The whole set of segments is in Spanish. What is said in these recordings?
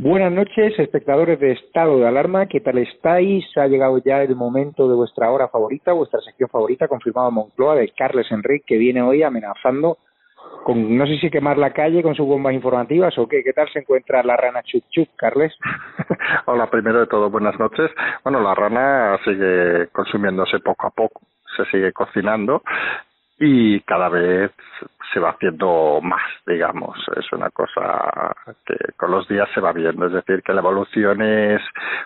Buenas noches, espectadores de Estado de Alarma. ¿Qué tal estáis? Ha llegado ya el momento de vuestra hora favorita, vuestra sección favorita, confirmado Moncloa, de Carles Enrique, que viene hoy amenazando con, no sé si quemar la calle con sus bombas informativas o qué. ¿Qué tal se encuentra la rana Chup Chup, Carles? Hola, primero de todo, buenas noches. Bueno, la rana sigue consumiéndose poco a poco, se sigue cocinando y cada vez se va haciendo más, digamos. Es una cosa que con los días se va viendo. Es decir, que la evolución es,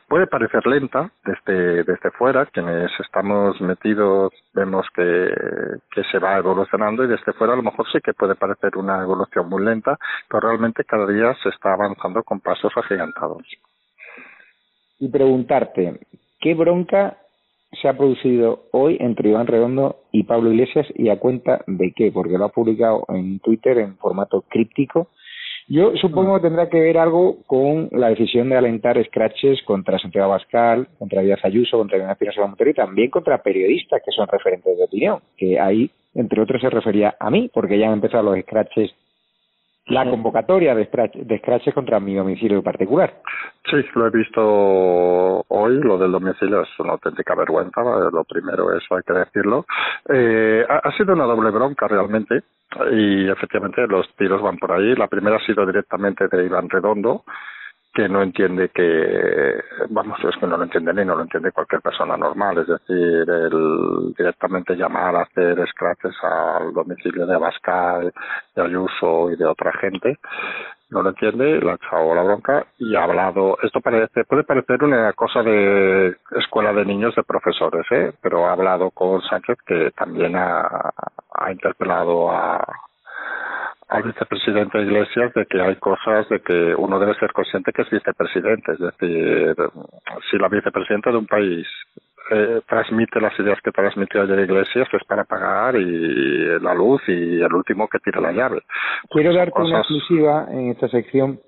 puede parecer lenta desde, desde fuera. Quienes estamos metidos vemos que, que se va evolucionando y desde fuera a lo mejor sí que puede parecer una evolución muy lenta, pero realmente cada día se está avanzando con pasos agigantados. Y preguntarte, ¿qué bronca se ha producido hoy entre Iván Redondo y Pablo Iglesias y a cuenta de qué, porque lo ha publicado en Twitter en formato críptico. Yo supongo que tendrá que ver algo con la decisión de alentar scratches contra Santiago Bascal, contra Díaz Ayuso, contra Ignacio Montero y también contra periodistas que son referentes de opinión, que ahí, entre otros, se refería a mí, porque ya han empezado los scratches la convocatoria de, scratches contra mi domicilio particular. Sí, lo he visto hoy, lo del domicilio es una auténtica vergüenza, lo primero, eso hay que decirlo. Eh, ha, ha sido una doble bronca realmente y efectivamente los tiros van por ahí. La primera ha sido directamente de Iván Redondo, que no entiende que, vamos, es que no lo entiende ni no lo entiende cualquier persona normal, es decir, el directamente llamar a hacer scratches al domicilio de Abascal, de Ayuso y de otra gente, no lo entiende, le ha echado la bronca y ha hablado, esto parece, puede parecer una cosa de escuela de niños de profesores, ¿eh? pero ha hablado con Sánchez que también ha, ha interpelado a, al vicepresidente Iglesias de que hay cosas de que uno debe ser consciente que es vicepresidente. Es decir, si la vicepresidenta de un país eh, transmite las ideas que transmitió ayer Iglesias es para pagar y la luz y el último que tira la llave. Quiero darte una exclusiva en esta sección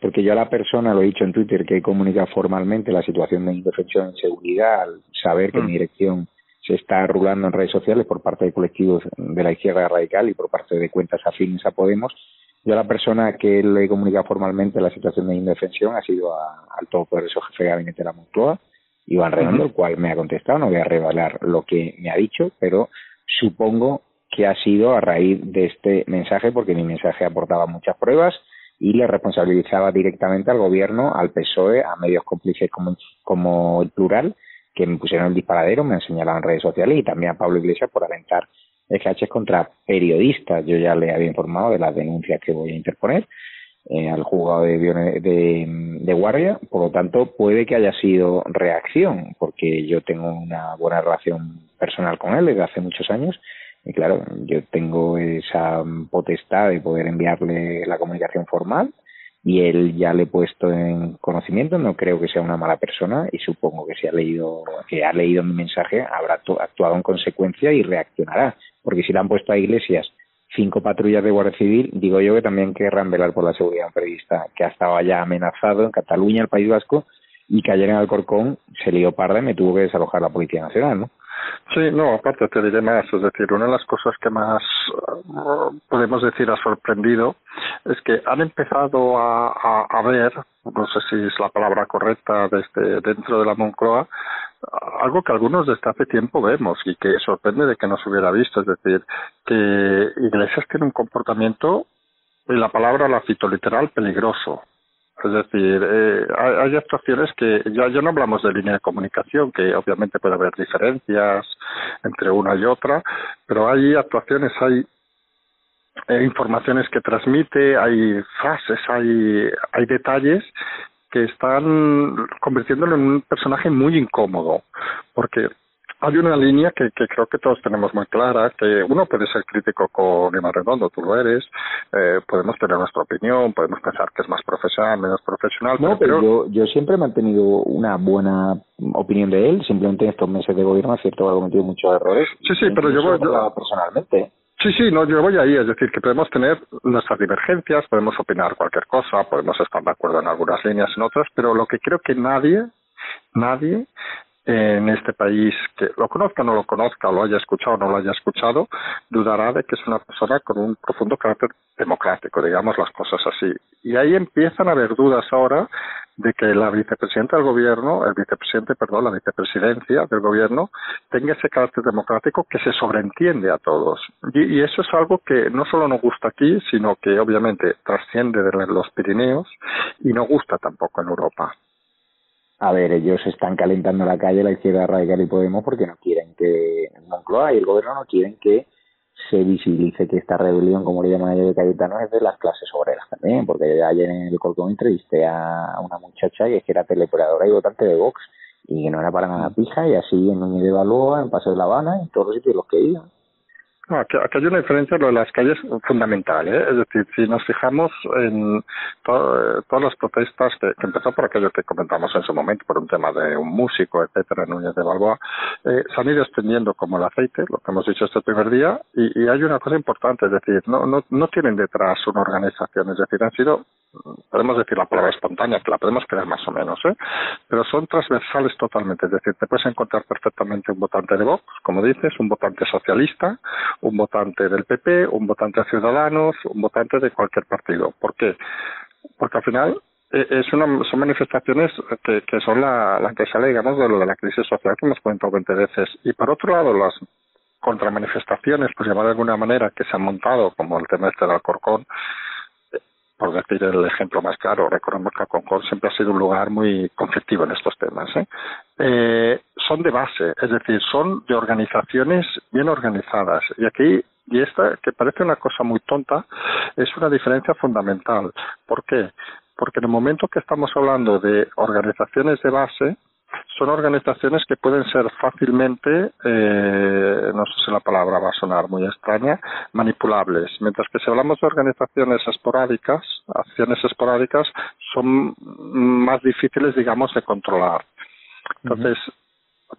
porque yo a la persona lo he dicho en Twitter que comunica formalmente la situación de indefensión en seguridad al saber que mi mm. dirección se está rulando en redes sociales por parte de colectivos de la izquierda radical y por parte de cuentas afines a Podemos. Yo la persona que le he comunicado formalmente la situación de indefensión ha sido al todopoderoso jefe de gabinete de la Moncloa, Iván Redondo, el cual me ha contestado, no voy a revelar lo que me ha dicho, pero supongo que ha sido a raíz de este mensaje, porque mi mensaje aportaba muchas pruebas y le responsabilizaba directamente al gobierno, al PSOE, a medios cómplices como, como el plural, que me pusieron el disparadero, me han señalado en redes sociales y también a Pablo Iglesias por alentar escraches contra periodistas. Yo ya le había informado de las denuncias que voy a interponer eh, al juzgado de, de, de, guardia, por lo tanto puede que haya sido reacción, porque yo tengo una buena relación personal con él desde hace muchos años y claro, yo tengo esa potestad de poder enviarle la comunicación formal y él ya le he puesto en conocimiento, no creo que sea una mala persona y supongo que si ha leído, que ha leído mi mensaje habrá actuado en consecuencia y reaccionará, porque si le han puesto a Iglesias cinco patrullas de Guardia Civil, digo yo que también querrán velar por la seguridad periodista que ha estado allá amenazado en Cataluña, el País Vasco, y que ayer en Alcorcón se lió parda y me tuvo que desalojar la Policía Nacional, ¿no? Sí, no, aparte te diré más, es decir, una de las cosas que más uh, podemos decir ha sorprendido es que han empezado a, a, ver, no sé si es la palabra correcta desde dentro de la Moncloa, algo que algunos desde hace tiempo vemos y que sorprende de que no se hubiera visto, es decir, que Iglesias tiene un comportamiento, y la palabra la cito literal, peligroso. Es decir, eh, hay, actuaciones que ya, ya no hablamos de línea de comunicación, que obviamente puede haber diferencias entre una y otra, pero hay actuaciones, hay eh, informaciones que transmite, hay frases, hay, hay detalles que están convirtiéndolo en un personaje muy incómodo, porque hay una línea que, que, creo que todos tenemos muy clara, que uno puede ser crítico con Lima Redondo, tú lo eres, eh, podemos tener nuestra opinión, podemos pensar que es más profesional, menos profesional. No, pero, yo, yo siempre he mantenido una buena opinión de él, simplemente en estos meses de gobierno es cierto que ha cometido muchos errores. Sí, sí, pero yo, yo personalmente. Sí, sí, no, yo voy ahí, es decir, que podemos tener nuestras divergencias, podemos opinar cualquier cosa, podemos estar de acuerdo en algunas líneas, en otras, pero lo que creo que nadie, nadie en este país que lo conozca o no lo conozca, lo haya escuchado o no lo haya escuchado, dudará de que es una persona con un profundo carácter democrático, digamos las cosas así. Y ahí empiezan a haber dudas ahora de que la vicepresidenta del gobierno, el vicepresidente, perdón, la vicepresidencia del gobierno, tenga ese carácter democrático que se sobreentiende a todos. Y, y eso es algo que no solo nos gusta aquí, sino que obviamente trasciende de los Pirineos y no gusta tampoco en Europa a ver, ellos están calentando la calle, la izquierda radical y Podemos, porque no quieren que Moncloa y el gobierno no quieren que se visibilice que esta rebelión, como le llaman ellos de Cayetano, es de las clases obreras también, porque ayer en el Colcón entrevisté a una muchacha que era teleoperadora y votante de Vox, y que no era para nada pija, y así en Núñez de Balboa, en Paso de La Habana, en todos los sitios los que iban. No, aquí, hay una diferencia, lo de las calles fundamental, ¿eh? es decir, si nos fijamos en todas las protestas que, empezó por aquello que comentamos en su momento, por un tema de un músico, etcétera, Núñez de Balboa, eh, se han ido extendiendo como el aceite, lo que hemos dicho este primer día, y, y hay una cosa importante, es decir, no, no, no tienen detrás una organización, es decir, han sido podemos decir la palabra espontánea, que la podemos creer más o menos, ¿eh? pero son transversales totalmente. Es decir, te puedes encontrar perfectamente un votante de Vox, como dices, un votante socialista, un votante del PP, un votante de Ciudadanos, un votante de cualquier partido. ¿Por qué? Porque al final eh, es una, son manifestaciones que, son la, la que sale, digamos, de lo de la crisis social que hemos comentado 20 veces. Y por otro lado, las contramanifestaciones, pues llamar de alguna manera, que se han montado, como el tema este del Alcorcón, por decir el ejemplo más claro, recordemos que Concord siempre ha sido un lugar muy conflictivo en estos temas, ¿eh? ¿eh? son de base, es decir, son de organizaciones bien organizadas. Y aquí, y esta, que parece una cosa muy tonta, es una diferencia fundamental. ¿Por qué? Porque en el momento que estamos hablando de organizaciones de base, son organizaciones que pueden ser fácilmente, eh, no sé si la palabra va a sonar muy extraña, manipulables, mientras que si hablamos de organizaciones esporádicas, acciones esporádicas, son más difíciles, digamos, de controlar. Entonces,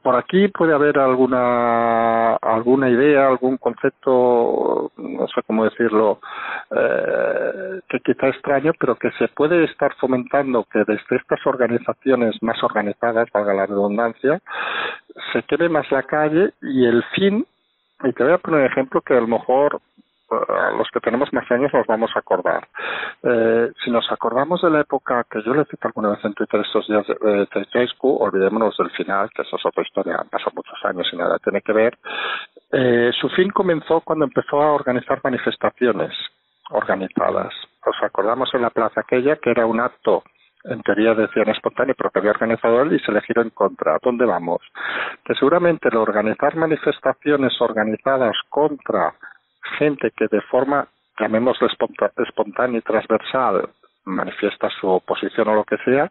por aquí puede haber alguna alguna idea, algún concepto, no sé cómo decirlo, eh, que quizá extraño, pero que se puede estar fomentando que desde estas organizaciones más organizadas, valga la redundancia, se quede más la calle y el fin, y te voy a poner un ejemplo que a lo mejor a los que tenemos más años nos vamos a acordar. Eh, si nos acordamos de la época que yo le cito alguna vez en Twitter estos días de Ceausescu, olvidémonos del final, que eso es otra historia, han muchos años y nada tiene que ver. Eh, su fin comenzó cuando empezó a organizar manifestaciones organizadas. Nos acordamos en la plaza aquella que era un acto en teoría decían espontáneo, pero que había organizado él y se le giró en contra. ¿A dónde vamos? Que seguramente el organizar manifestaciones organizadas contra gente que de forma, llamémoslo espontánea y transversal, manifiesta su oposición o lo que sea,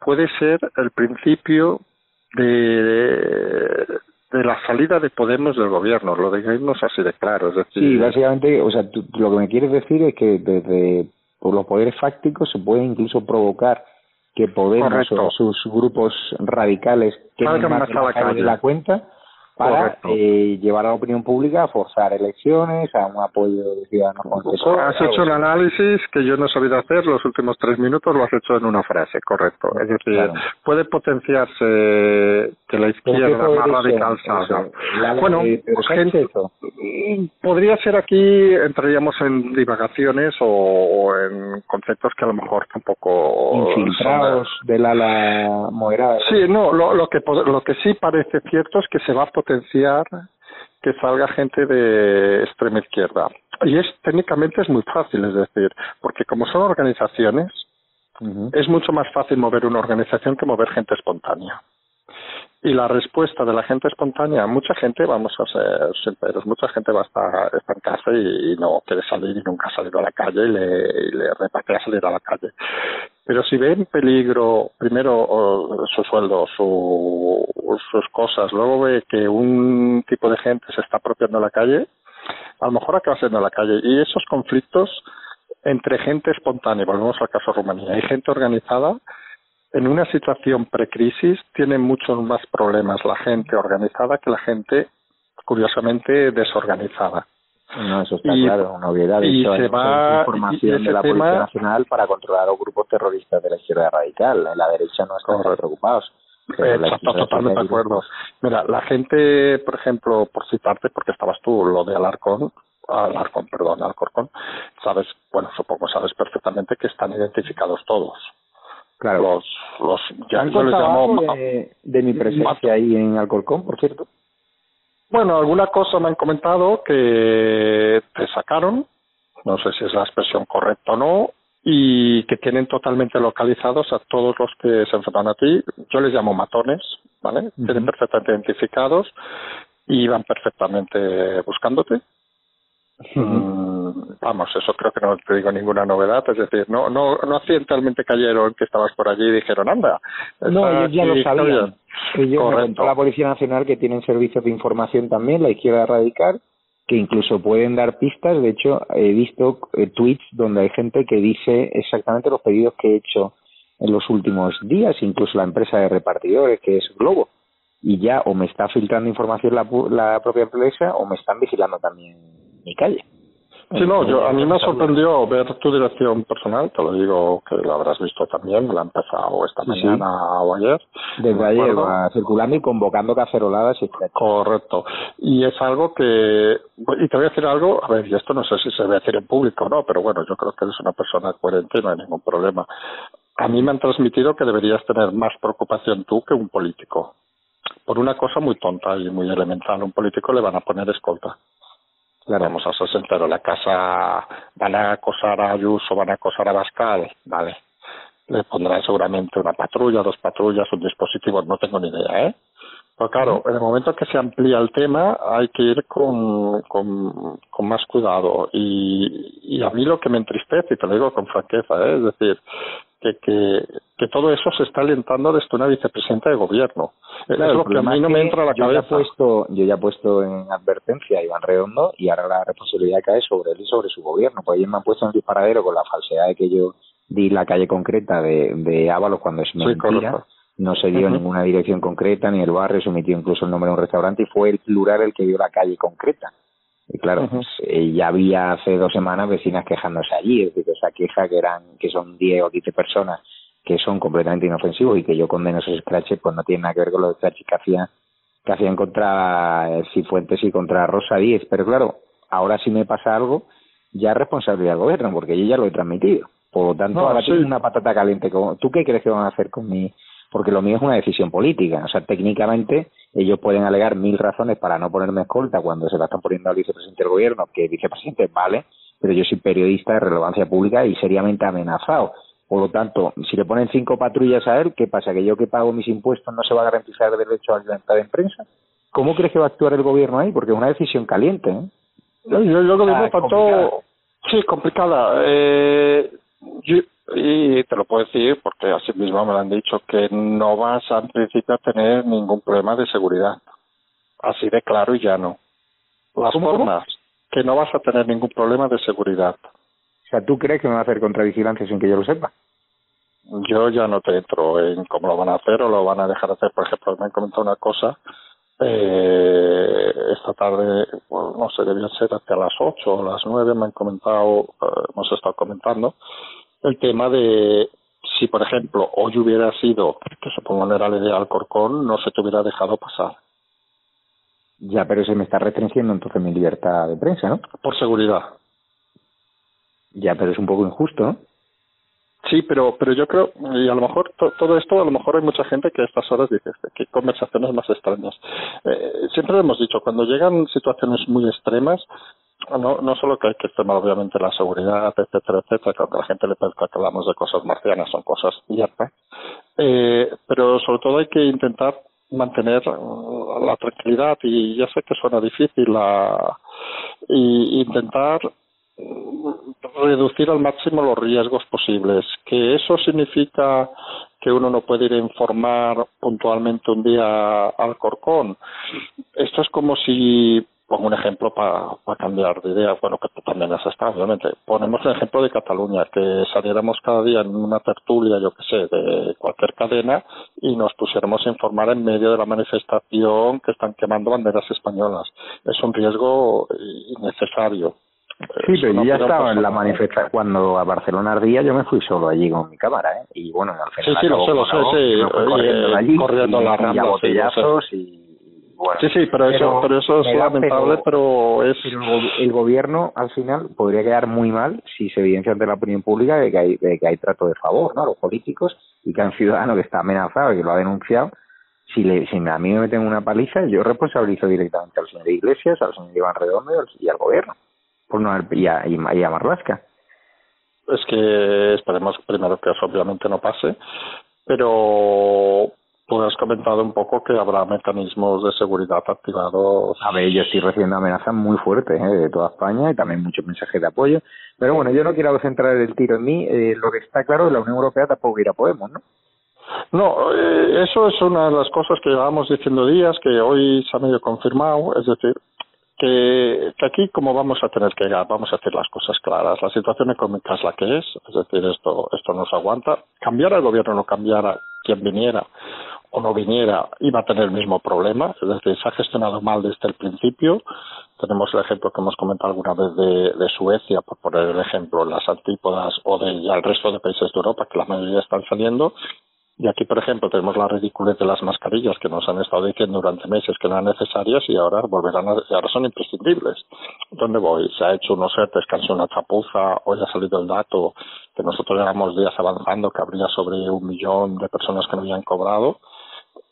puede ser el principio de, de la salida de Podemos del gobierno, lo digamos así de claro. Es decir, sí, básicamente, o sea, lo que me quieres decir es que desde por los poderes fácticos se puede incluso provocar que Podemos o sus grupos radicales que más la, la cuenta para eh, llevar a la opinión pública a forzar elecciones, a un apoyo de ciudadanos Has hecho el análisis que yo no he sabido hacer, los últimos tres minutos lo has hecho en una frase, correcto. Es decir, puede potenciarse que la izquierda más radical salga. Bueno, pues, gente, podría ser aquí, entraríamos en divagaciones o, en conceptos que a lo mejor tampoco... Infiltrados del ala moderada. Sí, no, lo, lo, que, lo que sí parece cierto es que se va a potenciar que salga gente de extrema izquierda. Y es técnicamente es muy fácil, es decir, porque como son organizaciones, es mucho más fácil mover una organización que mover gente espontánea. y la respuesta de la gente espontánea, mucha gente, vamos a ser sinceros, mucha gente va a estar, está en casa y, no quiere salir y nunca ha salido a la calle y le, y le repatea salir a la calle. Pero si ve en peligro, primero su sueldo, su, sus cosas, luego ve que un tipo de gente se está apropiando la calle, a lo mejor acaba siendo la calle. Y esos conflictos entre gente espontánea, volvemos al caso de Rumanía, y gente organizada, en una situación precrisis tienen muchos más problemas la gente organizada que la gente, curiosamente, desorganizada. No, eso está claro, una obviedad. y se va información de la Policía Nacional para controlar a los grupos terroristas de la izquierda radical. La derecha no están preocupados. Exacto, totalmente de acuerdo. Mira, la gente, por ejemplo, por citarte, porque estabas tú, lo de Alarcón, Alarcón, perdón, Alcorcón, sabes, bueno, supongo sabes perfectamente que están identificados todos. Claro. Los, los, ya yo les llamo de, de mi presencia ahí en Alcorcón, por cierto. Bueno, alguna cosa me han comentado que te sacaron, no sé si es la expresión correcta o no, y que tienen totalmente localizados a todos los que se enfrentan a ti. Yo les llamo matones, ¿vale? Tienen perfectamente identificados y van perfectamente buscándote. Mm, vamos, eso creo que no te digo ninguna novedad, es decir, no no no accidentalmente cayeron que estabas por allí y dijeron, anda. No, ellos ya lo sabían. Ellos la Policía Nacional que tienen servicios de información también, la izquierda radical, que incluso pueden dar pistas. De hecho, he visto eh, tweets donde hay gente que dice exactamente los pedidos que he hecho en los últimos días, incluso la empresa de repartidores que es Globo. Y ya o me está filtrando información la, la propia empresa o me están vigilando también mi calle. Sí, no, yo, a mí me sorprendió ver tu dirección personal, te lo digo que lo habrás visto también, la ha empezado esta mañana o ayer. Desde ayer va circulando y convocando caceroladas y Correcto. Y es algo que, y te voy a decir algo, a ver, y esto no sé si se debe decir en público o no, pero bueno, yo creo que eres una persona coherente y no hay ningún problema. A mí me han transmitido que deberías tener más preocupación tú que un político. Por una cosa muy tonta y muy elemental, un político le van a poner escolta. Claro. Vamos a ser sinceros, la casa van a acosar a Ayuso, van a acosar a Bascal, vale. Le pondrán seguramente una patrulla, dos patrullas, un dispositivo, no tengo ni idea, ¿eh? Pero claro, en el momento que se amplía el tema hay que ir con, con, con más cuidado. Y, y a mí lo que me entristece, y te lo digo con franqueza, ¿eh? es decir, que, que, que todo eso se está alentando desde una vicepresidenta de gobierno. es lo que a mí no me entra a la cabeza. Ya puesto, yo ya he puesto en advertencia a Iván Redondo y ahora la responsabilidad cae sobre él y sobre su gobierno. Pues ellos me han puesto en disparadero con la falsedad de que yo di la calle concreta de, de Ábalos cuando es mentira. No se dio ninguna dirección concreta, ni el barrio, se omitió incluso el nombre de un restaurante y fue el plural el que dio la calle concreta. Y claro, pues, eh, ya había hace dos semanas vecinas quejándose allí, es decir, esa queja que eran, que son 10 o 15 personas que son completamente inofensivos y que yo condeno esos scratches, pues no tiene nada que ver con los scratches que hacían, que hacían contra Cifuentes y contra Rosa Díez. Pero claro, ahora si me pasa algo, ya es responsabilidad del gobierno, porque yo ya lo he transmitido. Por lo tanto, ahora sí. una patata caliente. ¿Tú qué crees que van a hacer con mi, porque lo mío es una decisión política. O sea, técnicamente ellos pueden alegar mil razones para no ponerme escolta cuando se la están poniendo al vicepresidente del gobierno, que vicepresidente vale, pero yo soy periodista de relevancia pública y seriamente amenazado. Por lo tanto, si le ponen cinco patrullas a él, ¿qué pasa? ¿Que yo que pago mis impuestos no se va a garantizar el derecho a la libertad de prensa? ¿Cómo crees que va a actuar el gobierno ahí? Porque es una decisión caliente. ¿eh? Creo que tanto... Sí, complicada. Eh, yo, y te lo puedo decir porque así mismo me lo han dicho que no vas a, en principio a tener ningún problema de seguridad. Así de claro y llano. Las formas, que no vas a tener ningún problema de seguridad. O sea, ¿tú crees que me va a hacer contravigilancia sin que yo lo sepa? Yo ya no te entro en cómo lo van a hacer o lo van a dejar hacer. Por ejemplo, me han comentado una cosa. Eh, esta tarde, no sé, debía ser hasta las ocho o las nueve, me han comentado, eh, hemos estado comentando, el tema de si, por ejemplo, hoy hubiera sido, que supongo era la idea de Alcorcón, no se te hubiera dejado pasar. Ya, pero se me está restringiendo entonces mi libertad de prensa, ¿no? Por seguridad. Ya, pero es un poco injusto, ¿no? Sí, pero pero yo creo, y a lo mejor todo esto, a lo mejor hay mucha gente que a estas horas dice, qué conversaciones más extrañas. Eh, siempre lo hemos dicho, cuando llegan situaciones muy extremas, no, no solo que hay que extremar obviamente la seguridad, etcétera, etcétera, que a la gente le parezca hablamos de cosas marcianas, son cosas ciertas, eh, pero sobre todo hay que intentar mantener la tranquilidad y ya sé que suena difícil la, y intentar reducir al máximo los riesgos posibles. Que eso significa que uno no puede ir a informar puntualmente un día al Corcón. Esto es como si pongo un ejemplo para cambiar de idea, bueno, que tú también has estado, obviamente. Ponemos el ejemplo de Cataluña, que saliéramos cada día en una tertulia, yo que sé, de cualquier cadena y nos pusiéramos a informar en medio de la manifestación que están quemando banderas españolas. Es un riesgo innecesario. Sí, pero yo ya estaba en la manifestación cuando a Barcelona ardía, yo me fui solo allí con mi cámara, ¿eh? Y bueno, al final. Sí, sí, lo sé, lo sé, sí. Corriendo, allí, corriendo la y, botellazos y bueno, sí, sí, pero, eso, pero eso es lamentable, pero, es... el gobierno, al final, podría quedar muy mal si se evidencia ante la opinión pública de que hay, de que hay trato de favor, ¿no? A los políticos y que hay un ciudadano que está amenazado y que lo ha denunciado. Si, le, si a mí me meten una paliza, yo responsabilizo directamente al señor Iglesias, al señor Iván Redondo y al gobierno, por no y, a, y, y a Marlasca. Es que esperemos primero que eso obviamente no pase, pero Tú has comentado un poco que habrá mecanismos de seguridad activados. A ver, yo estoy recibiendo amenazas muy fuertes ¿eh? de toda España y también muchos mensajes de apoyo. Pero bueno, yo no quiero centrar el tiro en mí. Eh, lo que está claro es que la Unión Europea tampoco irá Podemos, ¿no? No, eh, eso es una de las cosas que llevamos diciendo días, que hoy se ha medio confirmado. Es decir, que, que, aquí como vamos a tener que vamos a hacer las cosas claras la situación económica es la que es es decir esto esto nos aguanta cambiara el gobierno no cambiara quien viniera o no viniera iba a tener el mismo problema, es decir, se ha gestionado mal desde el principio. Tenemos el ejemplo que hemos comentado alguna vez de, de Suecia, por poner el ejemplo, las antípodas o del resto de países de Europa, que la mayoría están saliendo. Y aquí, por ejemplo, tenemos la ridiculez de las mascarillas que nos han estado diciendo durante meses que no eran necesarias y ahora volverán a, son imprescindibles. ¿Dónde voy? Se ha hecho unos ERTES que una chapuza, hoy ha salido el dato que nosotros llevamos días avanzando que habría sobre un millón de personas que no habían cobrado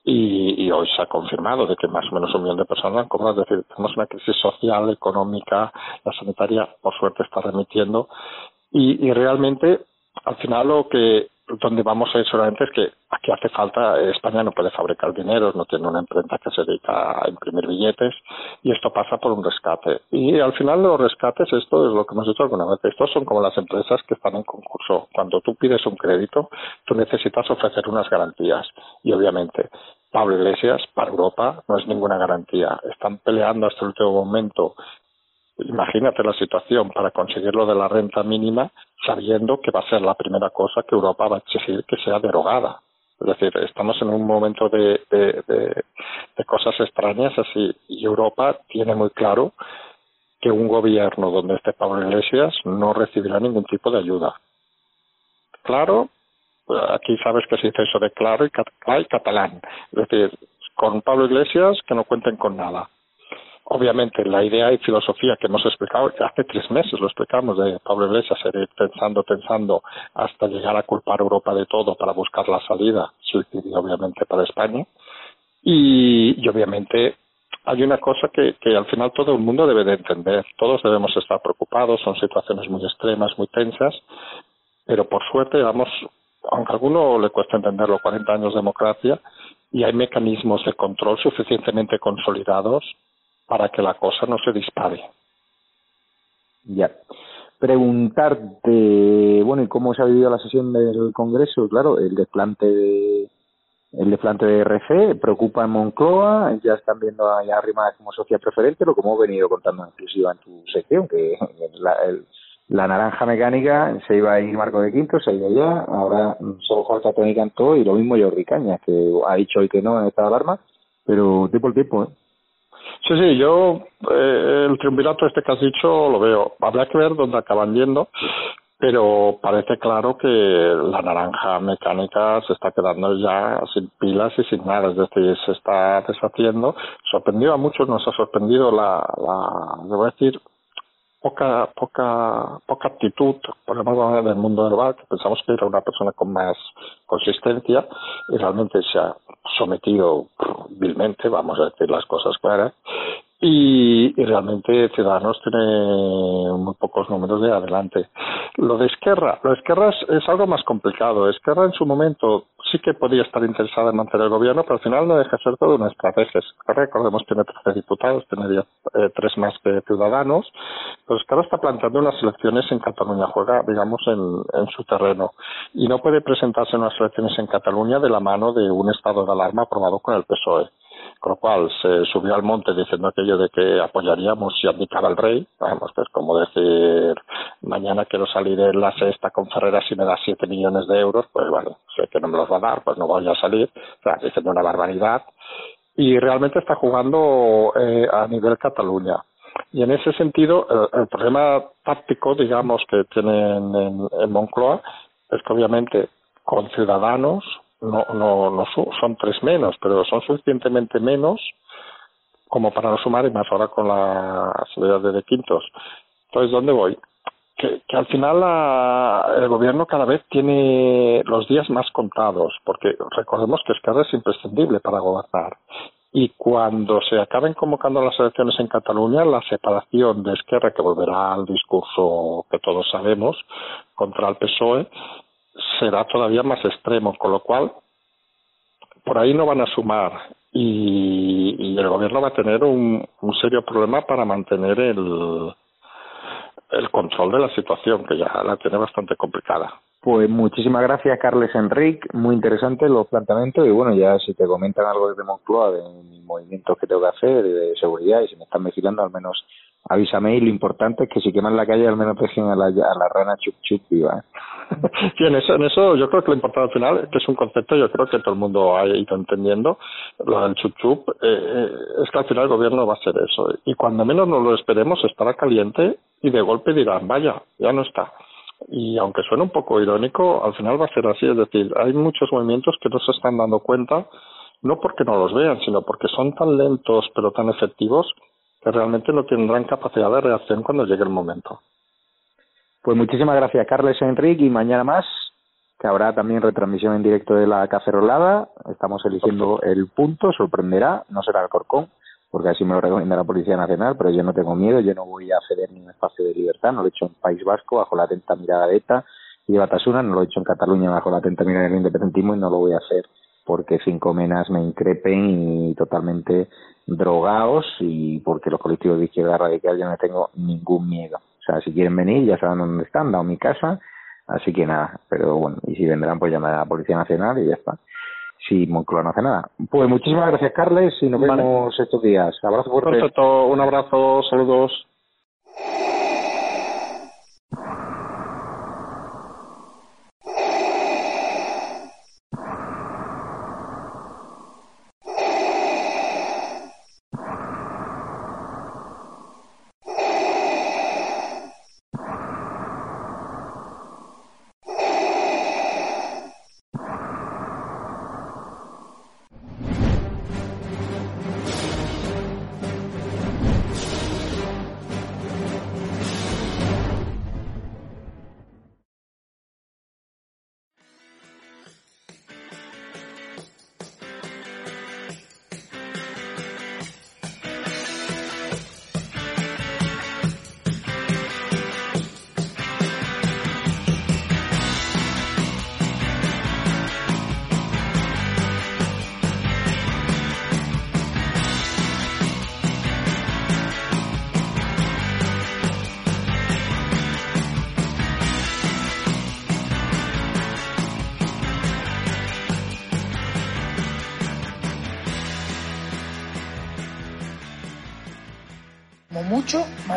y, y, hoy se ha confirmado de que más o menos un millón de personas han cobrado. Es decir, tenemos una crisis social, económica, la sanitaria, por suerte, está remitiendo. Y, y realmente, al final, lo que donde vamos a ir solamente es que aquí hace falta, España no puede fabricar dinero, no tiene una empresa que se dedica a imprimir billetes y esto pasa por un rescate. Y al final los rescates, esto es lo que hemos dicho alguna vez, estos son como las empresas que están en concurso. Cuando tú pides un crédito, tú necesitas ofrecer unas garantías y obviamente Pablo Iglesias para Europa no es ninguna garantía. Están peleando hasta el último momento Imagínate la situación para conseguir lo de la renta mínima sabiendo que va a ser la primera cosa que Europa va a exigir que sea derogada. Es decir, estamos en un momento de, cosas extrañas así y Europa tiene muy claro que un gobierno donde esté Pablo Iglesias no recibirá ningún tipo de ayuda. Claro, aquí sabes que se dice eso de claro y catalán. Es decir, con Pablo Iglesias que no cuenten con nada obviamente la idea y filosofía que hemos explicado, hace tres meses lo explicamos de Pablo Iglesias, pensando, pensando hasta llegar a culpar a Europa de todo para buscar la salida, suicidio obviamente para España. Y, y obviamente hay una cosa que, que al final todo el mundo debe de entender, todos debemos estar preocupados, son situaciones muy extremas, muy tensas, pero por suerte vamos, aunque a alguno le cuesta entenderlo, 40 años de democracia, y hay mecanismos de control suficientemente consolidados para que la cosa no se dispare. Ya. Preguntarte, bueno, ¿y cómo se ha vivido la sesión del Congreso? Claro, el desplante de el desplante de RC preocupa en Moncloa, ya están viendo a Arrima como socia preferente, lo como he venido contando inclusive en tu sección, que la, la naranja mecánica se iba a ir Marco de Quinto, se ha ido ya, ahora solo falta Tony Cantó y lo mismo Jordi Cañas, que ha dicho hoy que no en esta alarma, pero tipo el tiempo, ¿eh? Sí, sí, yo eh, el triunvirato este que has dicho lo veo. Habría que ver dónde acaban yendo, pero parece claro que la naranja mecánica se está quedando ya sin pilas y sin nada, es decir, se está deshaciendo. Sorprendió a muchos, nos ha sorprendido la, la, a decir, poca, poca, poca actitud, por ejemplo, del mundo del bar, que pensamos que era una persona con más consistencia y realmente se ha sometido vilmente, vamos a decir las cosas claras, y, realmente Ciudadanos tiene muy pocos números de adelante. Lo de Esquerra, lo de Esquerra es, algo más complicado. Esquerra en su momento sí que podía estar interesada en mantener el gobierno, pero al final no deja de ser toda una estrategia. Recordemos tiene 13 diputados, tiene eh, tres más que Ciudadanos, pero Esquerra está planteando unas elecciones en Cataluña, juega, digamos, en, en su terreno. Y no puede presentarse en unas elecciones en Cataluña de la mano de un estado de alarma aprobado con el PSOE con lo cual se subió al monte diciendo aquello de que apoyaríamos si abdicaba el rey, vamos, pues como decir, mañana quiero salir en la sexta con Ferreras y me da siete millones de euros, pues bueno, sé que no me los va a dar, pues no voy a salir, o sea, diciendo una barbaridad, y realmente está jugando eh, a nivel Cataluña. Y en ese sentido, el, problema táctico, digamos, que tienen en, en Moncloa es que obviamente con Ciudadanos, no, no, no son tres menos, pero son suficientemente menos como para no sumar y más ahora con la salida de, quintos. Entonces, ¿dónde voy? Que, que al final la, el gobierno cada vez tiene los días más contados, porque recordemos que Esquerra es imprescindible para gobernar. Y cuando se acaben convocando las elecciones en Cataluña, la separación de Esquerra, que volverá al discurso que todos sabemos, contra el PSOE, será todavía más extremo, con lo cual por ahí no van a sumar y, y el gobierno va a tener un, serio problema para mantener el, el control de la situación, que ya la tiene bastante complicada. Pues muchísimas gracias, Carles Enrique. Muy interesante los planteamientos. Y bueno, ya si te comentan algo desde Moncloa, de mis movimientos que tengo que hacer, de seguridad, y si me están vigilando, al menos avísame. Y lo importante es que si queman la calle, al menos dejen a la, a la rana chup chup viva. ¿eh? Sí, en eso, en eso yo creo que lo importante al final, que es un concepto, yo creo que todo el mundo ha ido entendiendo, lo del chup chup, eh, eh, es que al final el gobierno va a hacer eso. Y cuando menos nos lo esperemos, estará caliente y de golpe dirán, vaya, ya no está y aunque suene un poco irónico, al final va a ser así, es decir, hay muchos movimientos que no se están dando cuenta, no porque no los vean, sino porque son tan lentos pero tan efectivos que realmente no tendrán capacidad de reacción cuando llegue el momento. Pues muchísimas gracias, Carles Enrique, y mañana más, que habrá también retransmisión en directo de la cacerolada. Estamos eligiendo el punto, sorprenderá, no será el Corcón porque así me lo recomienda la Policía Nacional, pero yo no tengo miedo, yo no voy a ceder ni un espacio de libertad, no lo he hecho en País Vasco bajo la atenta mirada de ETA y de Batasuna, no lo he hecho en Cataluña bajo la atenta mirada del independentismo y no lo voy a hacer porque cinco menas me increpen y totalmente drogados y porque los colectivos de izquierda radical yo no tengo ningún miedo. O sea, si quieren venir ya saben dónde están, dado mi casa, así que nada, pero bueno, y si vendrán pues llamar a la Policía Nacional y ya está si Moncloa no hace nada. Pues muchísimas gracias, Carles, y nos vemos estos días. Abrazo fuerte. Perfecto, un abrazo, saludos.